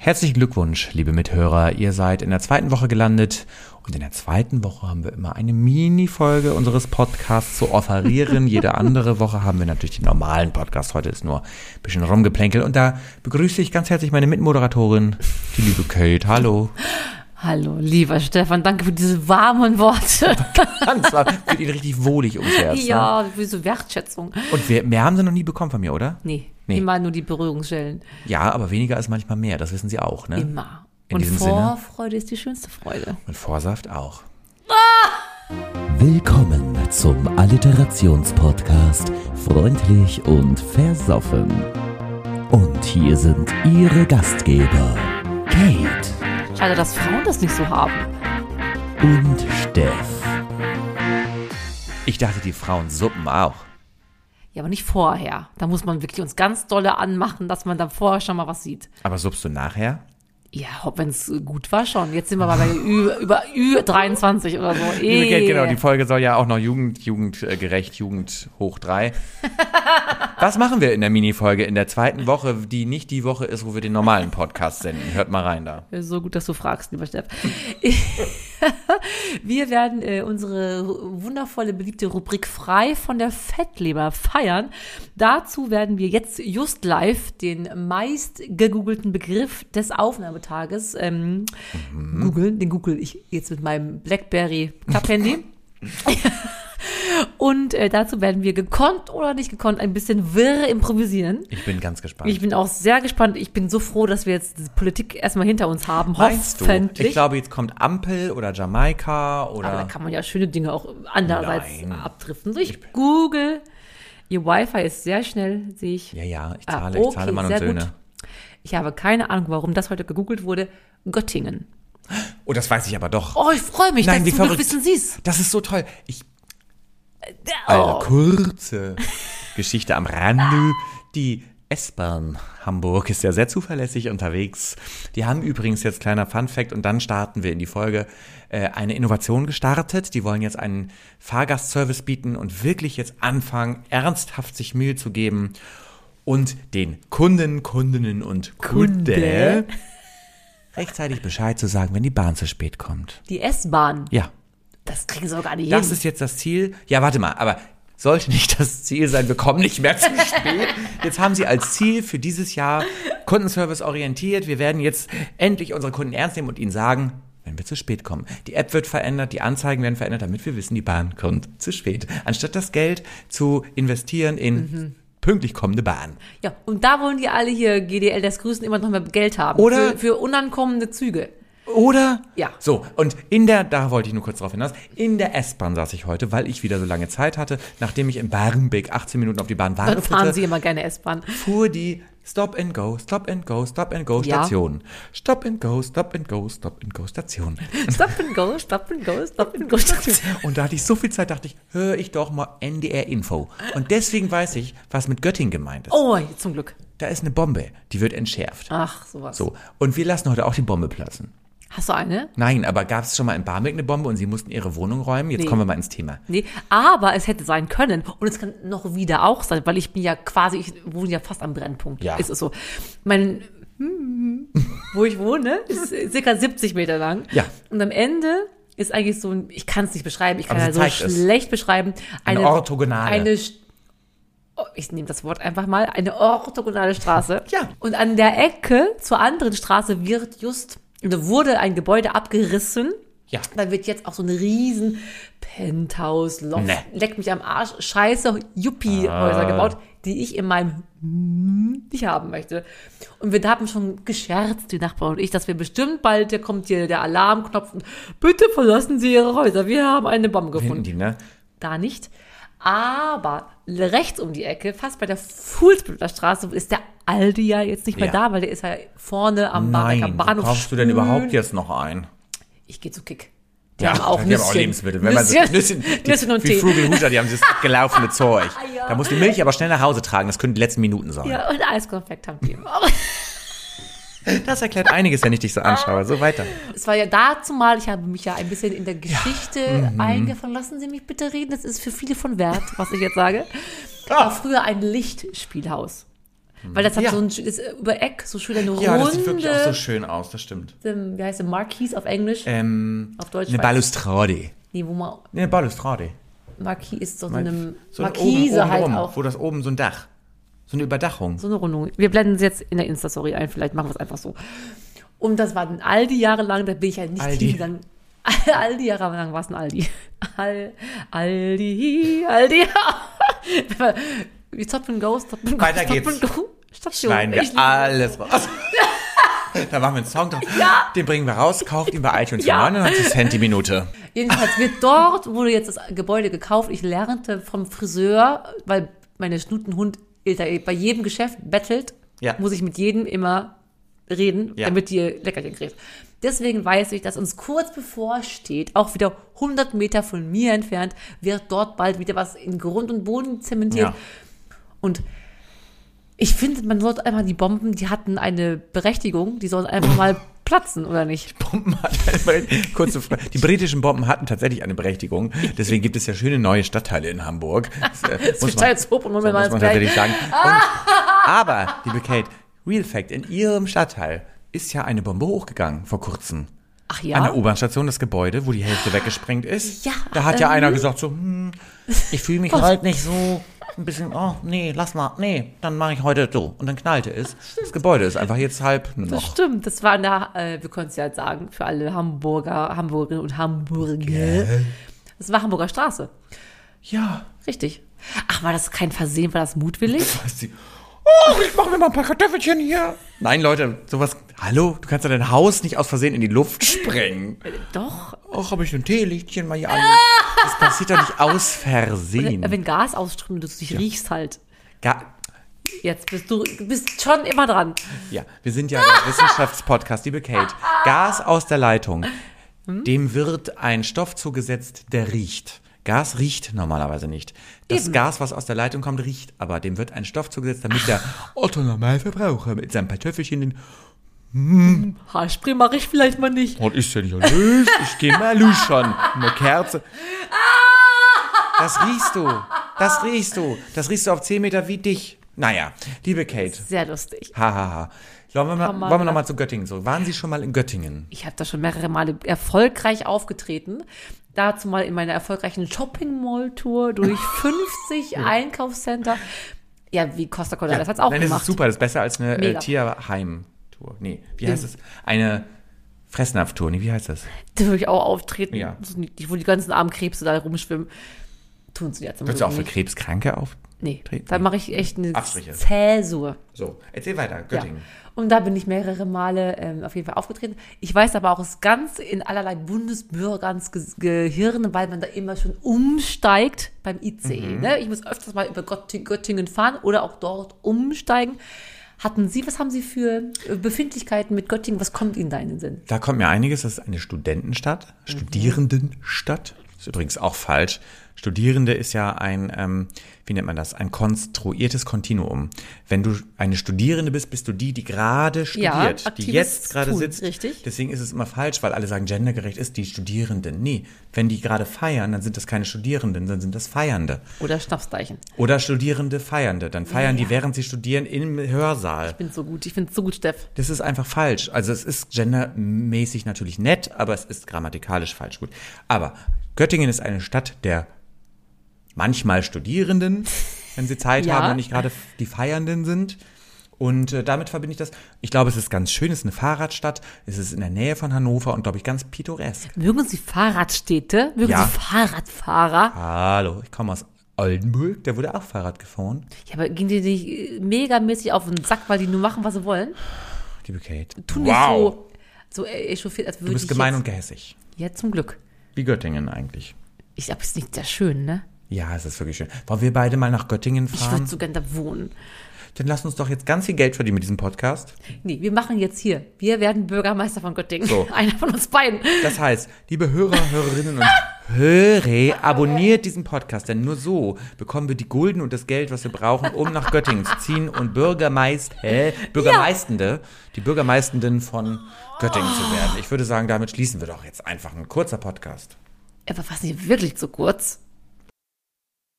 Herzlichen Glückwunsch, liebe Mithörer. Ihr seid in der zweiten Woche gelandet und in der zweiten Woche haben wir immer eine Mini-Folge unseres Podcasts zu offerieren. Jede andere Woche haben wir natürlich den normalen Podcast. Heute ist nur ein bisschen rumgeplänkelt und da begrüße ich ganz herzlich meine Mitmoderatorin, die liebe Kate. Hallo. Hallo, lieber Stefan, danke für diese warmen Worte. Ganz war für ihn richtig wohlig ums Herz. Ne? ja, für diese Wertschätzung. Und wir, mehr haben sie noch nie bekommen von mir, oder? Nee, Nee. immer nur die Berührungsstellen. Ja, aber weniger ist manchmal mehr. Das wissen Sie auch, ne? Immer. In Und diesem Sinne. Vorfreude ist die schönste Freude. Und Vorsaft auch. Willkommen zum Alliterationspodcast Freundlich und Versoffen. Und hier sind Ihre Gastgeber Kate Schade, dass Frauen das nicht so haben. und Steff. Ich dachte, die Frauen suppen auch. Ja, aber nicht vorher. Da muss man wirklich uns ganz dolle anmachen, dass man dann vorher schon mal was sieht. Aber suppst du nachher? Ja, wenn es gut war schon. Jetzt sind wir mal bei Ü, über Ü23 oder so. Eh. Kate, genau, die Folge soll ja auch noch Jugend, jugendgerecht, Jugend hoch drei. Was machen wir in der Mini-Folge in der zweiten Woche, die nicht die Woche ist, wo wir den normalen Podcast senden? Hört mal rein da. So gut, dass du fragst, lieber Steff. Wir werden äh, unsere wundervolle, beliebte Rubrik frei von der Fettleber feiern. Dazu werden wir jetzt just live den meist gegoogelten Begriff des Aufnahmetages ähm, googeln. Den google ich jetzt mit meinem Blackberry Klapphandy. Und äh, dazu werden wir gekonnt oder nicht gekonnt ein bisschen wirr improvisieren. Ich bin ganz gespannt. Ich bin auch sehr gespannt. Ich bin so froh, dass wir jetzt die Politik erstmal hinter uns haben. Meinst du? hoffentlich. Ich glaube, jetzt kommt Ampel oder Jamaika Aber da oder. kann man ja schöne Dinge auch andererseits Nein. abdriften. So, ich google. Ihr Wi-Fi ist sehr schnell, sehe ich. Ja, ja, ich Ah, zahle, ich okay, zahle Mann und sehr Söhne. gut. Ich habe keine Ahnung, warum das heute gegoogelt wurde. Göttingen. Oh, das weiß ich aber doch. Oh, ich freue mich. Nein, wie verrückt. wissen Sie's. Das ist so toll. Ich. Eine kurze Geschichte am Rande. Die S-Bahn Hamburg ist ja sehr zuverlässig unterwegs. Die haben übrigens jetzt kleiner Fun-Fact und dann starten wir in die Folge äh, eine Innovation gestartet. Die wollen jetzt einen Fahrgastservice bieten und wirklich jetzt anfangen, ernsthaft sich Mühe zu geben und den Kunden, Kundinnen und Kunden Kunde. rechtzeitig Bescheid zu sagen, wenn die Bahn zu spät kommt. Die S-Bahn. Ja, Das kriegen sie doch gar nicht das hin. ist jetzt das Ziel. Ja, warte mal, aber sollte nicht das Ziel sein, wir kommen nicht mehr zu spät. Jetzt haben sie als Ziel für dieses Jahr Kundenservice orientiert. Wir werden jetzt endlich unsere Kunden ernst nehmen und ihnen sagen, wenn wir zu spät kommen. Die App wird verändert, die Anzeigen werden verändert, damit wir wissen, die Bahn kommt zu spät. Anstatt das Geld zu investieren in Mhm. pünktlich kommende Bahn. ja, und da wollen die alle hier GDL das Grüßen immer noch mehr Geld haben. Oder- Für, für unankommende Züge. Oder? Ja. So, und in der, da wollte ich nur kurz drauf hinaus, in der S-Bahn saß ich heute, weil ich wieder so lange Zeit hatte, nachdem ich in Barmbek 18 Minuten auf die Bahn Dann fahren sie immer gerne S-Bahn. fuhr die Stop and Go, Stop and Go, Stop and Go Ja. Station. Stop and Go, Stop and Go, Stop and Go Station. Stop and go, stop and go, stop and go. Station. Und da hatte ich so viel Zeit, dachte ich, höre ich doch mal NDR Info. Und deswegen weiß ich, was mit Göttingen gemeint ist. Oh, zum Glück. Da ist eine Bombe, die wird entschärft. Ach, sowas. So, und wir lassen heute auch die Bombe platzen. Hast du eine? Nein, aber gab es schon mal in Barmbek eine Bombe und sie mussten ihre Wohnung räumen? Jetzt Nee. kommen wir mal ins Thema. Nee, aber es hätte sein können und es kann noch wieder auch sein, weil ich bin ja quasi, ich wohne ja fast am Brennpunkt. Ja. Ist es so. Mein, wo ich wohne, ist circa 70 Meter lang. Ja. Und am Ende ist eigentlich so ein, ich kann es nicht beschreiben, ich kann ja so schlecht beschreiben. Eine Orthogonale. Eine, oh, ich nehme das Wort einfach mal, eine orthogonale Straße. Ja. Und an der Ecke zur anderen Straße wird just, wurde ein Gebäude abgerissen. Ja. Da wird jetzt auch so ein riesen Penthouse, Loft, Nee. leck mich am Arsch, scheiße Yuppie-Häuser Ah. gebaut, die ich in meinem nicht haben möchte. Und wir haben schon gescherzt, die Nachbarn und ich, dass wir bestimmt bald, da kommt hier der Alarmknopf und bitte verlassen Sie Ihre Häuser, wir haben eine Bombe gefunden. die, ne? Da nicht. Aber rechts um die Ecke, fast bei der Fuhlsblüter Straße, ist der Aldi ja jetzt nicht mehr Ja. da, weil der ist ja vorne am Nein, wo Bahnhof. kaufst du denn überhaupt jetzt noch ein? Ich gehe zu Kick. Die Ja, haben auch die haben auch Nüsschen. Lebensmittel. Wenn man so, Nüsschen, Nüsschen, die, Nüsschen und wie Tee. Frugal Hooter, die haben dieses abgelaufene Zeug. Da muss die Milch aber schnell nach Hause tragen. Das können die letzten Minuten sein. Ja, und Eiskonfekt haben die. Das erklärt einiges, wenn ich dich so anschaue. So weiter. Es war ja dazu mal, ich habe mich ja ein bisschen in der Geschichte Mhm. eingefangen. Lassen Sie mich bitte reden, das ist für viele von Wert, was ich jetzt sage. War früher ein Lichtspielhaus. Weil das hat Ja. so ein, ist über Eck so schön eine Ja, runde, das sieht wirklich auch so schön aus, das stimmt. ähm, wie heißt der, Marquise auf Englisch, Ähm, auf Deutsch. eine Balustrade. Nee, wo man, Eine Balustrade. Marquise ist so eine So ein Markise oben, oben halt rum, auch. Wo das oben so ein Dach. So eine Überdachung. So eine Rundung. Wir blenden es jetzt in der Insta-Story ein, vielleicht machen wir es einfach so. Und das war ein Aldi jahrelang, da bin ich halt nicht Aldi. hingegangen. Aldi jahrelang war es ein Aldi. Al, Aldi, Aldi. Stop and Go, Stop and Go, Weiter geht's. Go. Schneiden wir alles raus. da machen wir einen Song drauf. Den bringen wir raus, kauft ihn bei iTunes Ja. für 99 Cent die Minute. Jedenfalls wird dort, wurde jetzt das Gebäude gekauft. Ich lernte vom Friseur, weil meine Schnutenhund bei jedem Geschäft bettelt, Ja. muss ich mit jedem immer reden, Ja. damit die Leckerchen kriegt. Deswegen weiß ich, dass uns kurz bevorsteht, auch wieder 100 Meter von mir entfernt, wird dort bald wieder was in Grund und Boden zementiert. Ja. Und ich finde, man sollte einfach die Bomben, die hatten eine Berechtigung, die sollen einfach mal platzen, oder nicht? Bomben hat eine Berechtigung. Kurze Frage. Die britischen Bomben hatten tatsächlich eine Berechtigung. Deswegen gibt es ja schöne neue Stadtteile in Hamburg. Das, äh, muss man, Steilshoop und muss man tatsächlich sagen. Und, aber, liebe Kate, Real Fact, in ihrem Stadtteil ist ja eine Bombe hochgegangen vor kurzem. Ach ja? An der U-Bahn-Station, das Gebäude, wo die Hälfte weggesprengt ist. Ja, Da hat ja ähm, einer gesagt so, hm, ich fühle mich heute nicht so ein bisschen, oh, nee, lass mal, nee, dann mache ich heute so. Und dann knallte es. Das Gebäude ist einfach jetzt halb nur Das noch. stimmt, das war in der, äh, wir können es ja jetzt sagen, für alle Hamburger, Hamburgerinnen und Hamburger. Das war Hamburger Straße. Ja, Richtig. Ach, war das kein Versehen, war das mutwillig? oh, ich mache mir mal ein paar Kartoffelchen hier. Nein, Leute, sowas, hallo, du kannst ja dein Haus nicht aus Versehen in die Luft sprengen. Doch. Och, habe ich ein Teelichtchen mal hier an. Das passiert doch nicht aus Versehen. Wenn Gas ausströmt, du dich riechst halt. Ga Jetzt bist du bist schon immer dran. Ja, wir sind ja der Wissenschaftspodcast, liebe Kate. Gas aus der Leitung. Dem wird ein Stoff zugesetzt, der riecht. Gas riecht normalerweise nicht. Das Eben. Gas, was aus der Leitung kommt, riecht, aber dem wird ein Stoff zugesetzt, damit der Otto Normalverbraucher mit seinem Kartoffelchen den Haarspray mache ich vielleicht mal nicht. Was ist denn hier los? Ich geh mal luschern. Eine Kerze. Das riechst du. Das riechst du. Das riechst du auf 10 Meter wie dich. Naja, liebe Kate. Sehr lustig. Hahaha. Ha, ha. Wollen wir, mal, wollen wir noch machen. mal zu Göttingen so? Waren Sie schon mal in Göttingen? Ich habe da schon mehrere Male erfolgreich aufgetreten. Dazu mal in meiner erfolgreichen Shopping Mall Tour durch 50 Einkaufscenter. Ja, wie Costa Cordalis hat's auch Nein, das gemacht. ist super. Das ist besser als eine äh, Mega. Tierheim-Tour. Nee, wie heißt es? Eine Fressnapf-Tour. Nee, wie heißt das? Da würde ich auch auftreten, Ja. wo die ganzen armen Krebse da rumschwimmen. Tun sie jetzt Würdest du auch für. Krebskranke auf? Nee, treten? da mache ich echt eine Abstriche. Zäsur. So, erzähl weiter. Ja. Göttingen. Und da bin ich mehrere Male ähm, auf jeden Fall aufgetreten. Ich weiß aber auch, es ist ganz in allerlei Bundesbürgerns Ge Gehirn, weil man da immer schon umsteigt beim ICE. Mhm. Ne? Ich muss öfters mal über Göttingen, fahren oder auch dort umsteigen. Hatten Sie, was haben Sie für äh, Befindlichkeiten mit Göttingen? Was kommt Ihnen da in den Sinn? Da kommt mir einiges. Das ist eine Studentenstadt, Studierendenstadt. Ist übrigens auch falsch. Studierende ist ja ein, ähm, wie nennt man das, ein konstruiertes Kontinuum. Wenn du eine Studierende bist, bist du die, die gerade studiert, die aktives jetzt gerade Tun, sitzt. richtig. Deswegen ist es immer falsch, weil alle sagen, gendergerecht ist die Studierenden. Nee, wenn die gerade feiern, dann sind das keine Studierenden, dann sind das Feiernde. Oder Schnapsdeichen. Oder Studierende Feiernde. Dann feiern die, während sie studieren, im Hörsaal. Ich bin so gut, ich finde es so gut, Steff. Das ist einfach falsch. Also es ist gendermäßig natürlich nett, aber es ist grammatikalisch falsch gut. Aber Göttingen ist eine Stadt der manchmal Studierenden, wenn sie Zeit Ja. haben und nicht gerade die Feiernden sind. Und äh, damit verbinde ich das. Ich glaube, es ist ganz schön. Es ist eine Fahrradstadt. Es ist in der Nähe von Hannover und, glaube ich, ganz pittoresk. Mögen Sie Fahrradstädte? Mögen Ja. Sie Fahrradfahrer? Hallo, ich komme aus Oldenburg. Der wurde auch Fahrrad gefahren. Ja, aber gehen die nicht äh, megamäßig auf den Sack, weil die nur machen, was sie wollen? Liebe Kate. Tun wow. die so, so echauffiert, als würde du bist ich gemein und gehässig. Ja, zum Glück. Wie Göttingen eigentlich. Ich glaube, es ist nicht sehr schön, ne? Ja, es ist wirklich schön. Wollen wir beide mal nach Göttingen Ich fahren? würde so gern da wohnen. Dann lass uns doch jetzt ganz viel Geld verdienen mit diesem Podcast. Nee, wir machen jetzt hier. Wir werden Bürgermeister von Göttingen. So. Einer von uns beiden. Das heißt, liebe Hörer, Hörerinnen und Hörer, abonniert diesen Podcast, denn nur so bekommen wir die Gulden und das Geld, was wir brauchen, um nach Göttingen zu ziehen und Bürgermeister, hä? Bürgermeistende, die Bürgermeistenden von Göttingen zu werden. Ich würde sagen, damit schließen wir doch jetzt einfach ein kurzer Podcast. Aber was nicht wirklich zu kurz.